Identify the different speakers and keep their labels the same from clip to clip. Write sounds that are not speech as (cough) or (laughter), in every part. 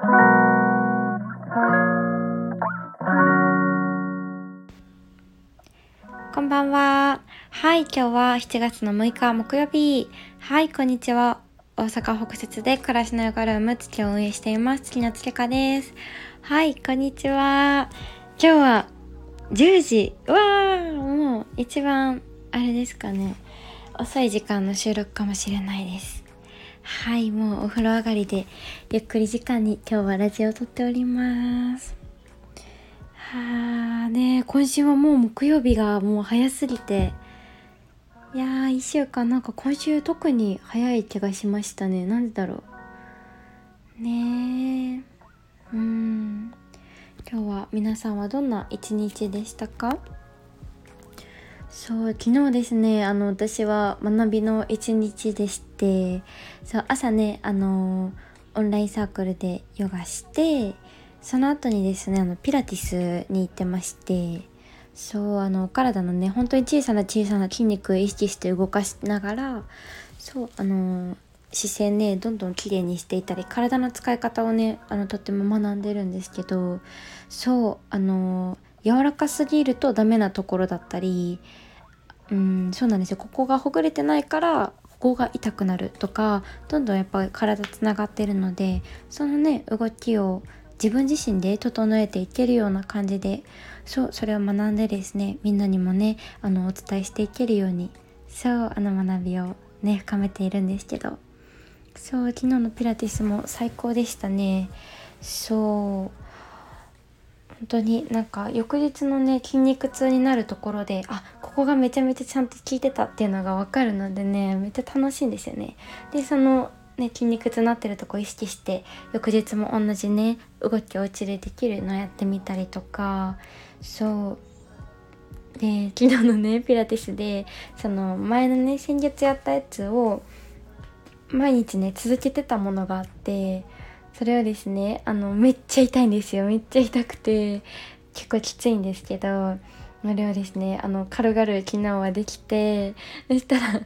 Speaker 1: こんばんは。はい、今日は7月の6日木曜日。はい、こんにちは。大阪北節で暮らしのヨガルーム月を運営しています。月のつけかです。はい、こんにちは。今日は10時。わーもう一番あれですかね。遅い時間の収録かもしれないです。はい、もうお風呂上がりでゆっくり時間に今日はラジオを撮っております。はあね今週はもう木曜日がもう早すぎて。いやー1週間なんか今週特に早い気がしましたね。なんでだろう。ねえうん。今日は皆さんはどんな一日でしたか？そう昨日ですねあの私は学びの一日でしてそう朝ねあのオンラインサークルでヨガしてその後にですねあのピラティスに行ってましてそうあの体のね本当に小さな小さな筋肉を意識して動かしながらそうあの姿勢ねどんどん綺麗にしていたり体の使い方をねあのとっても学んでるんですけどそうあの柔らかすぎるとダメなところだったりうんそうなんですよ。ここがほぐれてないからここが痛くなるとかどんどんやっぱり体つながってるのでそのね動きを自分自身で整えていけるような感じでそうそれを学んでですねみんなにもねあのお伝えしていけるようにそうあの学びをね深めているんですけどそう昨日のピラティスも最高でしたね。そう。本当になんか翌日のね筋肉痛になるところであここがめちゃめちゃちゃんと効いてたっていうのが分かるのでねめっちゃ楽しいんですよね。でそのね、筋肉痛になってるとこ意識して翌日も同じね動きお家でできるのやってみたりとかそう。で昨日のねピラティスでその前のね先月やったやつを毎日ね続けてたものがあってそれはですねあのめっちゃ痛いんですよ。めっちゃ痛くて結構きついんですけどあれはですねあの軽々昨日はできてそしたら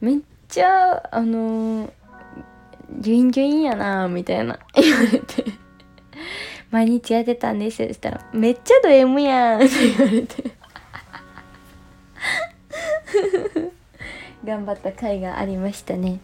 Speaker 1: めっちゃあのギュインギュインやなみたいな言われて毎日やってたんです。そしたらめっちゃド M やんって言われて。(laughs) 頑張った甲斐がありましたね。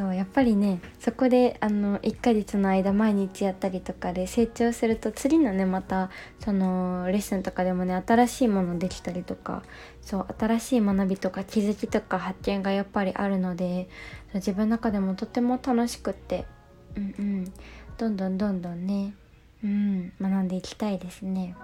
Speaker 1: そうやっぱりねそこであの1ヶ月の間毎日やったりとかで成長すると次のねまたそのレッスンとかでもね新しいものできたりとかそう新しい学びとか気づきとか発見がやっぱりあるので自分の中でもとても楽しくってうんうんどんどんどんどんねうん学んでいきたいですね。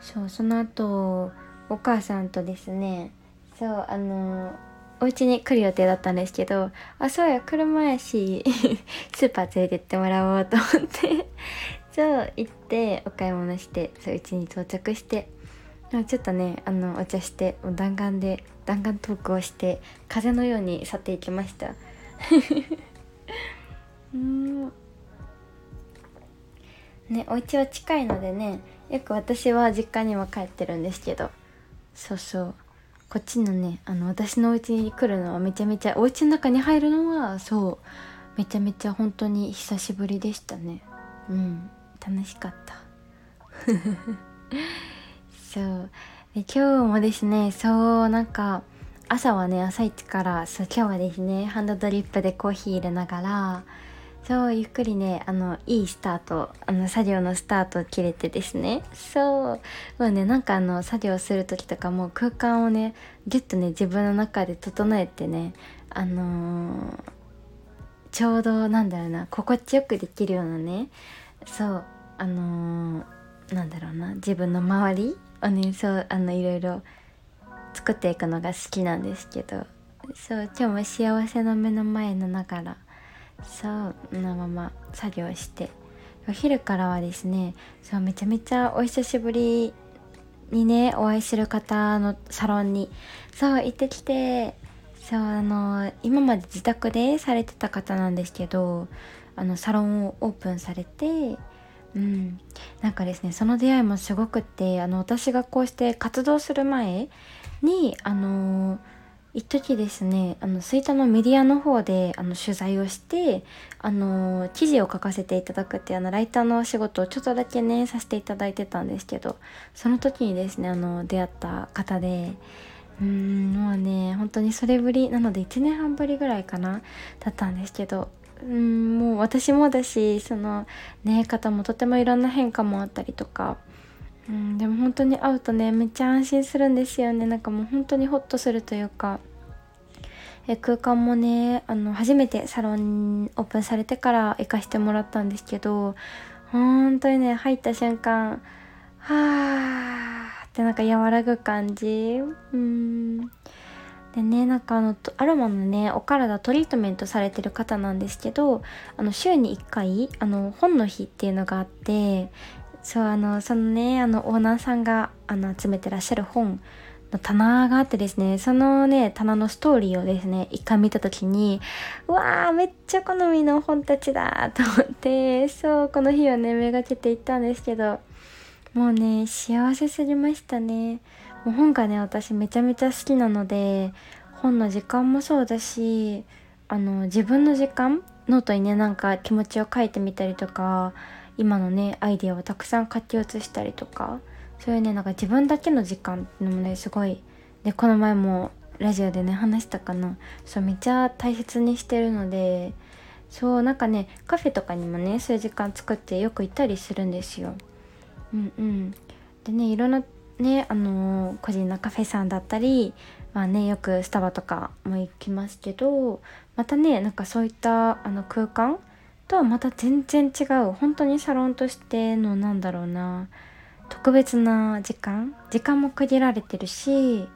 Speaker 1: そうその後お母さんとですねそうあのお家に来る予定だったんですけどあそうや車やし (laughs) スーパー連れてってもらおうと思って。(laughs) そう行ってお買い物してそう家に到着して。ちょっとねあのお茶して弾丸で弾丸トークをして風のように去っていきました。(laughs) うん。ねお家は近いのでねよく私は実家にも帰ってるんですけど。そうそう。こっちのねあの私のお家に来るのはめちゃめちゃお家の中に入るのはそうめちゃめちゃ本当に久しぶりでしたね。うん楽しかった。(laughs) そう。で今日もですねそうなんか朝はね朝一からそう今日はですねハンドドリップでコーヒー入れながらそうゆっくりねあのいいスタートあの作業のスタートを切れてですね。そうもうねなんかあの作業する時とかも空間をねギュッとね自分の中で整えてねあのー、ちょうどなんだろうな心地よくできるようなねそうあのー、なんだろうな自分の周りをねそうあのいろいろ作っていくのが好きなんですけどそう今日も幸せの目の前のながらそうのまま作業して。お昼からはですねそうめちゃめちゃお久しぶりにねお会いする方のサロンにそう行ってきて。そうあの今まで自宅でされてた方なんですけどあのサロンをオープンされてうん。なんかですねその出会いもすごくってあの私がこうして活動する前にあの一時ですねあの吹田のメディアの方であの取材をしてあの記事を書かせていただくっていうあのライターのお仕事をちょっとだけねさせていただいてたんですけどその時にですねあの出会った方でうーんもうね本当にそれぶりなので1年半ぶりぐらいかなだったんですけどうんもう私もだしそのね方もとてもいろんな変化もあったりとかうん、でも本当に会うとねめっちゃ安心するんですよね。なんかもう本当にホッとするというか。え空間もねあの初めてサロンオープンされてから行かしてもらったんですけど本当にね入った瞬間はーってなんか和らぐ感じ。うん。でねなんかあのアロマのねお体トリートメントされてる方なんですけどあの週に1回あの本の日っていうのがあってそうあのそのねあのオーナーさんがあの集めてらっしゃる本の棚があってですねそのね棚のストーリーをですね一回見た時にうわーめっちゃ好みの本たちだと思ってそうこの日をねめがけて行ったんですけどもうね幸せすぎましたね。もう本がね私めちゃめちゃ好きなので本の時間もそうだしあの自分の時間ノートにねなんか気持ちを書いてみたりとか今のねアイデアをたくさん書き写したりとかそういうねなんか自分だけの時間ってのもねすごいでこの前もラジオでね話したかなそうめっちゃ大切にしてるのでそうなんかねカフェとかにもねそういう時間作ってよく行ったりするんですよ。うんうん、でねいろんなねあのー、個人のカフェさんだったりまあねよくスタバとかも行きますけどまたねなんかそういったあの空間とはまた全然違う本当にサロンとしてのなんだろうな特別な時間時間も区切られてるし、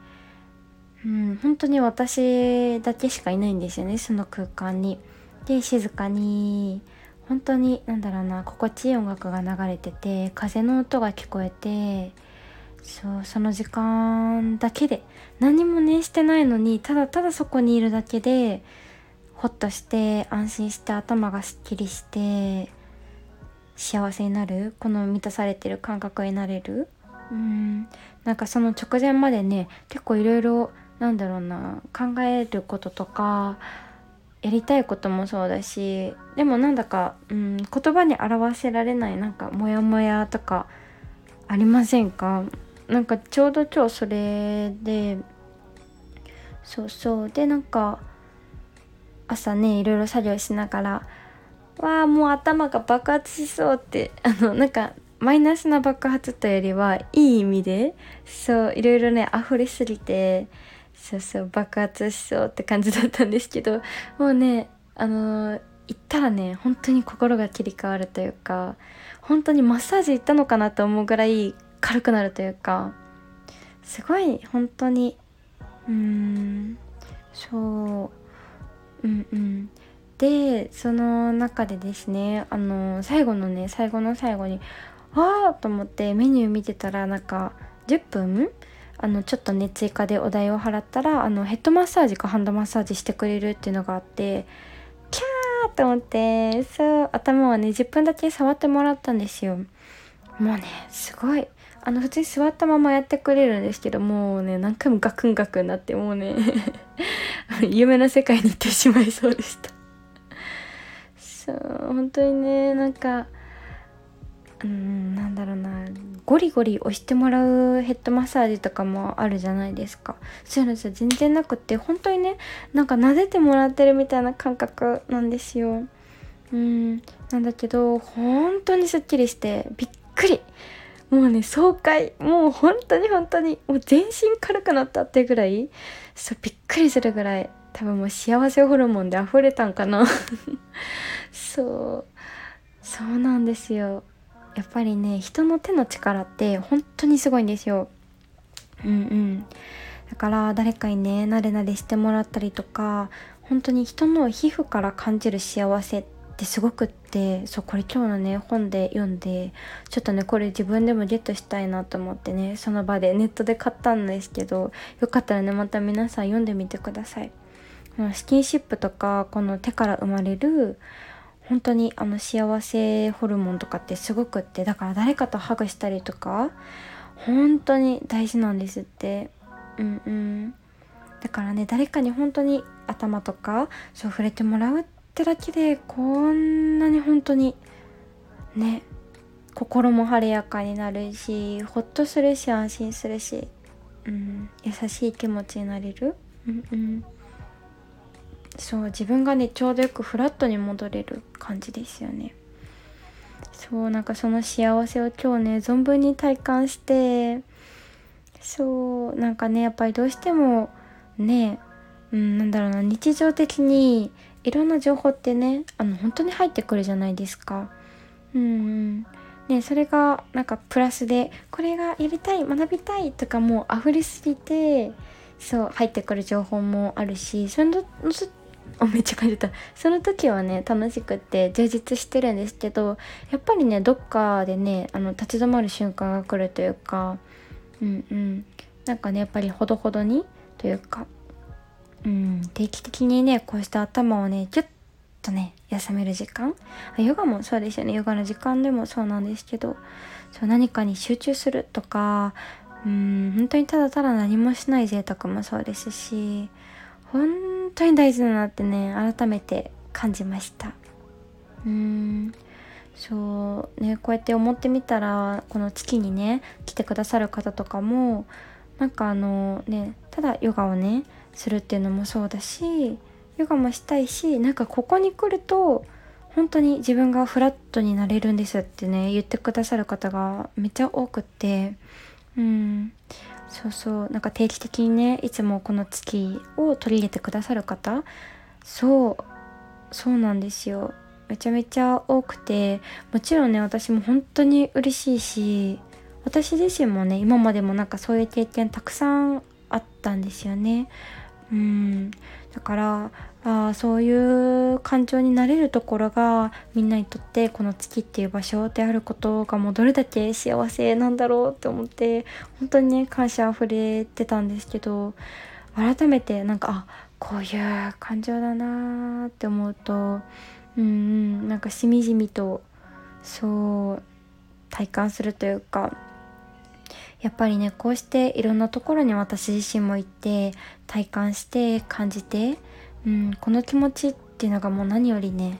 Speaker 1: うん、本当に私だけしかいないんですよねその空間に。で静かに本当に何だろうな心地いい音楽が流れてて風の音が聞こえてそうその時間だけで何もねしてないのにただただそこにいるだけでほっとして安心して頭がすっきりして幸せになるこの満たされてる感覚になれる。うん。なんかその直前までね結構いろいろなんだろうな考えることとかやりたいこともそうだしでもなんだか、うん、言葉に表せられないなんかモヤモヤとかありませんか？なんかちょうど今日それでそうそう。でなんか朝ねいろいろ作業しながらわあもう頭が爆発しそうって (laughs) あのなんかマイナスな爆発というよりはいい意味でそういろいろね溢れすぎてそうそう爆発しそうって感じだったんですけどもうねあのー、行ったらね本当に心が切り替わるというか本当にマッサージ行ったのかなと思うぐらい軽くなるというかすごい本当にうーんそううんうん。でその中でですねあの最後のね最後の最後にああと思ってメニュー見てたらなんか10分あのちょっとね追加でお代を払ったらあのヘッドマッサージかハンドマッサージしてくれるっていうのがあってキャーと思ってそう頭をね10分だけ触ってもらったんですよ。もうねすごいあの普通に座ったままやってくれるんですけどもうね何回もガクンガクンなってもうね。(laughs) 夢の世界に行ってしまいそうでした。そう本当にねなんかうんなんだろうな。ゴリゴリ押してもらうヘッドマッサージとかもあるじゃないですか。そういうのじゃ全然なくって本当にねなんか撫でてもらってるみたいな感覚なんですよ。うんなんだけど本当にすっきりしてびっくり。もうね爽快。もう本当に本当に。もう全身軽くなったってぐらい。そうびっくりするぐらい。多分もう幸せホルモンで溢れたんかな。(laughs) そう。そうなんですよ。やっぱりね人の手の力って本当にすごいんですよ。うんうん。だから誰かにねなれなれしてもらったりとか本当に人の皮膚から感じる幸せってってすごくってそうこれ今日のね本で読んでちょっとねこれ自分でもゲットしたいなと思ってねその場でネットで買ったんですけどよかったらねまた皆さん読んでみてください。スキンシップとかこの手から生まれる本当にあの幸せホルモンとかってすごくってだから誰かとハグしたりとか本当に大事なんですってうんうんだからね誰かに本当に頭とかそう触れてもらうってだけでこんなに本当にね心も晴れやかになるしほっとするし安心するし、うん、優しい気持ちになれる、うんうん、そう自分がねちょうどよくフラットに戻れる感じですよね。そうなんかその幸せを今日ね存分に体感してそうなんかねやっぱりどうしてもねうんなんだろうな日常的にいろんな情報ってねあの本当に入ってくるじゃないですか。うん、ね、それがなんかプラスでこれがやりたい学びたいとかもう溢れすぎてそう入ってくる情報もあるしそのめっちゃ感じた。その時はね楽しくって充実してるんですけどやっぱりねどっかでねあの立ち止まる瞬間が来るというかうんうん。なんかねやっぱりほどほどにというかうん。定期的にねこうした頭をねギュッとね休める時間。ヨガもそうですよね。ヨガの時間でもそうなんですけどそう何かに集中するとかうん本当にただただ何もしない贅沢もそうですし本当に大事だなってね改めて感じました。うん。そうねこうやって思ってみたらこの月にね来てくださる方とかもなんかあのねただヨガをねするっていうのもそうだしヨガもしたいしなんかここに来ると本当に自分がフラットになれるんですってね言ってくださる方がめっちゃ多くてうん。そうそう。なんか定期的にねいつもこの月を取り入れてくださる方そう。そうなんですよ。めちゃめちゃ多くてもちろんね私も本当に嬉しいし私自身もね今までもなんかそういう経験たくさんあったんですよね。うん。だからあそういう感情になれるところがみんなにとってこの月っていう場所であることがもうどれだけ幸せなんだろうって思って本当にね感謝あふれてたんですけど改めてなんかあこういう感情だなって思うとうんうんなんかしみじみとそう体感するというかやっぱりねこうしていろんなところに私自身も行って体感して感じて、うん、この気持ちっていうのがもう何よりね、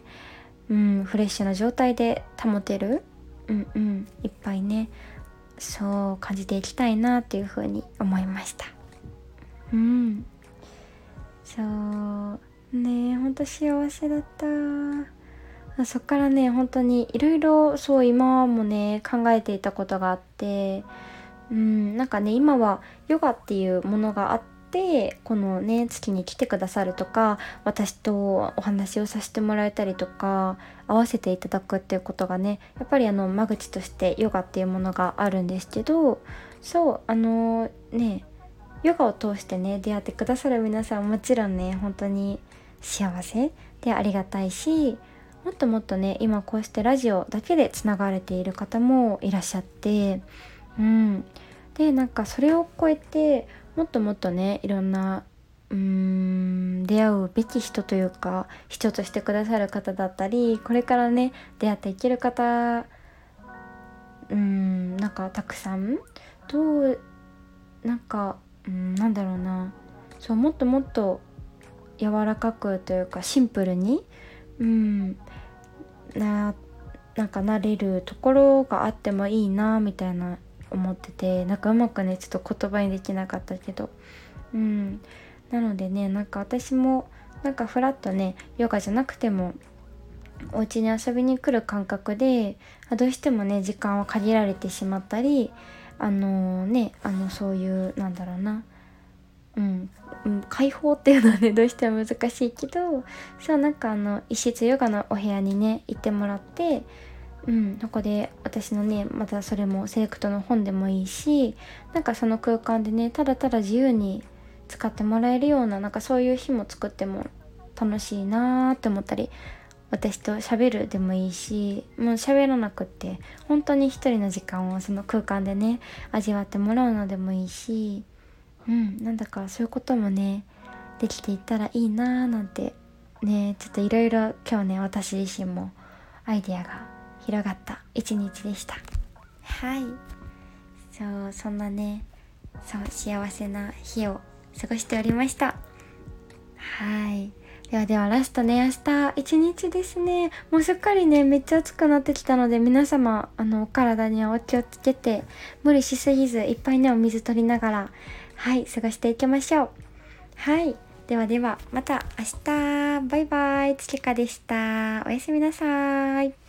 Speaker 1: うん、フレッシュな状態で保てる、うんうん、いっぱいねそう感じていきたいなっていうふうに思いました。うん。そう。ねほんと幸せだった。そっからね本当にいろいろそう今もね考えていたことがあってうんなんかね今はヨガっていうものがあってこのね月に来てくださるとか私とお話をさせてもらえたりとか合わせていただくっていうことがねやっぱりあの間口としてヨガっていうものがあるんですけどそうあのねヨガを通してね出会ってくださる皆さんもちろんね本当に幸せでありがたいしもっともっとね今こうしてラジオだけでつながれている方もいらっしゃってうん、でなんかそれを超えてもっともっとねいろんなうーん出会うべき人というか人としてくださる方だったりこれからね出会っていける方うんなんかたくさんとなんかうんなんだろうな。そうもっともっと柔らかくというかシンプルにうんななんかなれるところがあってもいいなみたいな思っててなんかうまくねちょっと言葉にできなかったけど。うん。なのでねなんか私もなんかフラッとねヨガじゃなくてもお家に遊びに来る感覚でどうしてもね時間は限られてしまったりあの、ねあのそういうなんだろうな。うん、解放っていうのはねどうしても難しいけどそうなんかあの一室ヨガのお部屋にね行ってもらってうん、そこで私のねまたそれもセレクトの本でもいいしなんかその空間でねただただ自由に使ってもらえるようななんかそういう日も作っても楽しいなーって思ったり私と喋るでもいいしもう喋らなくって本当に一人の時間をその空間でね味わってもらうのでもいいしうんなんだかそういうこともねできていったらいいなーなんてねちょっといろいろ今日ね私自身もアイデアが広がった一日でした。はい。そうそんなねそう幸せな日を過ごしておりました。はい。ではではラストね明日一日ですね。もうすっかりねめっちゃ暑くなってきたので皆様あのお体にはお気をつけて無理しすぎずいっぱいねお水取りながらはい過ごしていきましょう。はい。ではではまた明日。バイバイ。つきかでした。おやすみなさい